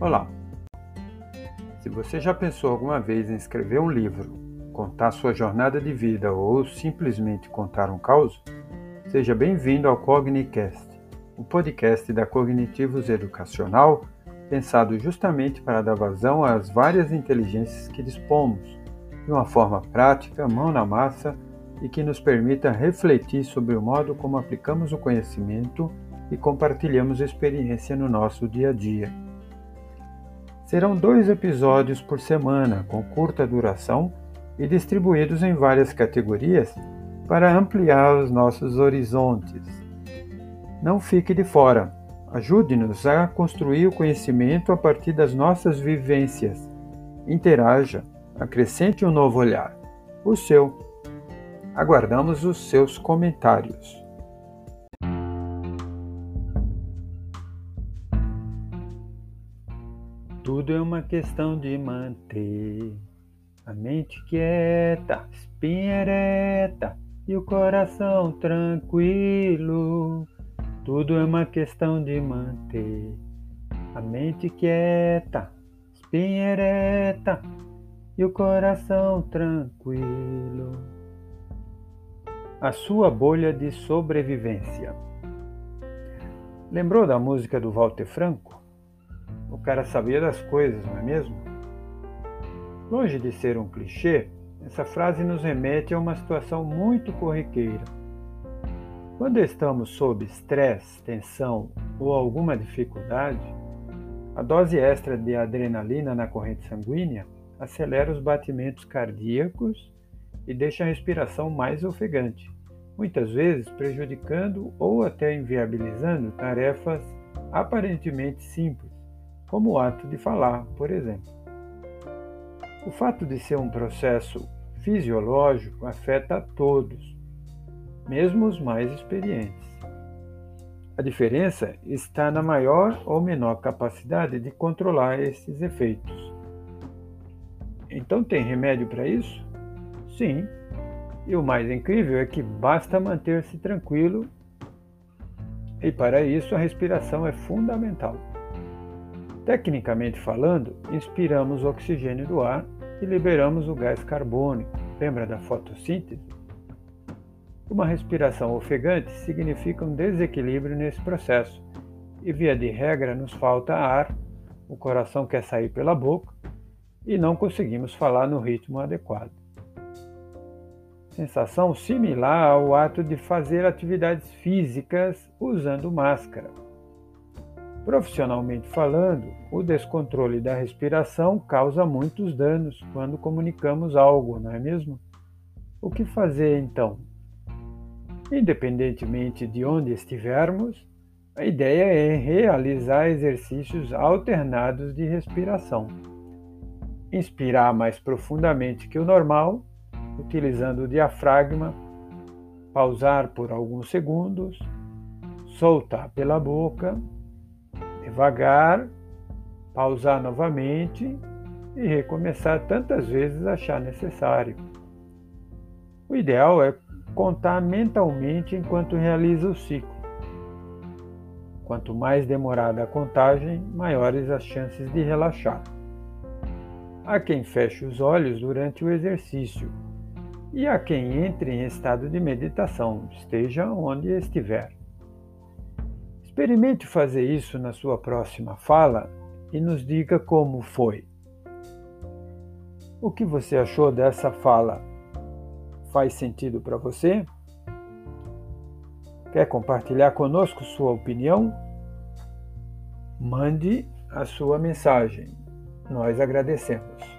Olá! Se você já pensou alguma vez em escrever um livro, contar sua jornada de vida ou simplesmente contar um caos, seja bem-vindo ao Cognicast, o podcast da Cognitivos Educacional pensado justamente para dar vazão às várias inteligências que dispomos, de uma forma prática, mão na massa e que nos permita refletir sobre o modo como aplicamos o conhecimento e compartilhamos experiência no nosso dia a dia. Serão dois episódios por semana, com curta duração e distribuídos em várias categorias para ampliar os nossos horizontes. Não fique de fora. Ajude-nos a construir o conhecimento a partir das nossas vivências. Interaja, acrescente um novo olhar. O seu. Aguardamos os seus comentários. Tudo é uma questão de manter a mente quieta, espinha ereta e o coração tranquilo. Tudo é uma questão de manter a mente quieta, espinha ereta e o coração tranquilo. A sua bolha de sobrevivência. Lembrou da música do Walter Franco? Cara sabia das coisas, não é mesmo? Longe de ser um clichê, essa frase nos remete a uma situação muito corriqueira. Quando estamos sob estresse, tensão ou alguma dificuldade, a dose extra de adrenalina na corrente sanguínea acelera os batimentos cardíacos e deixa a respiração mais ofegante, muitas vezes prejudicando ou até inviabilizando tarefas aparentemente simples como o ato de falar, por exemplo. O fato de ser um processo fisiológico afeta a todos, mesmo os mais experientes. A diferença está na maior ou menor capacidade de controlar esses efeitos. Então, tem remédio para isso? Sim. E o mais incrível é que basta manter-se tranquilo, e para isso a respiração é fundamental. Tecnicamente falando, inspiramos o oxigênio do ar e liberamos o gás carbônico. Lembra da fotossíntese? Uma respiração ofegante significa um desequilíbrio nesse processo e, via de regra, nos falta ar, o coração quer sair pela boca e não conseguimos falar no ritmo adequado. Sensação similar ao ato de fazer atividades físicas usando máscara. Profissionalmente falando, o descontrole da respiração causa muitos danos quando comunicamos algo, não é mesmo? O que fazer então? Independentemente de onde estivermos, a ideia é realizar exercícios alternados de respiração. Inspirar mais profundamente que o normal, utilizando o diafragma, pausar por alguns segundos, soltar pela boca devagar, pausar novamente e recomeçar tantas vezes achar necessário. O ideal é contar mentalmente enquanto realiza o ciclo. Quanto mais demorada a contagem, maiores as chances de relaxar. Há quem feche os olhos durante o exercício e há quem entre em estado de meditação, esteja onde estiver. Experimente fazer isso na sua próxima fala e nos diga como foi. O que você achou dessa fala? Faz sentido para você? Quer compartilhar conosco sua opinião? Mande a sua mensagem. Nós agradecemos.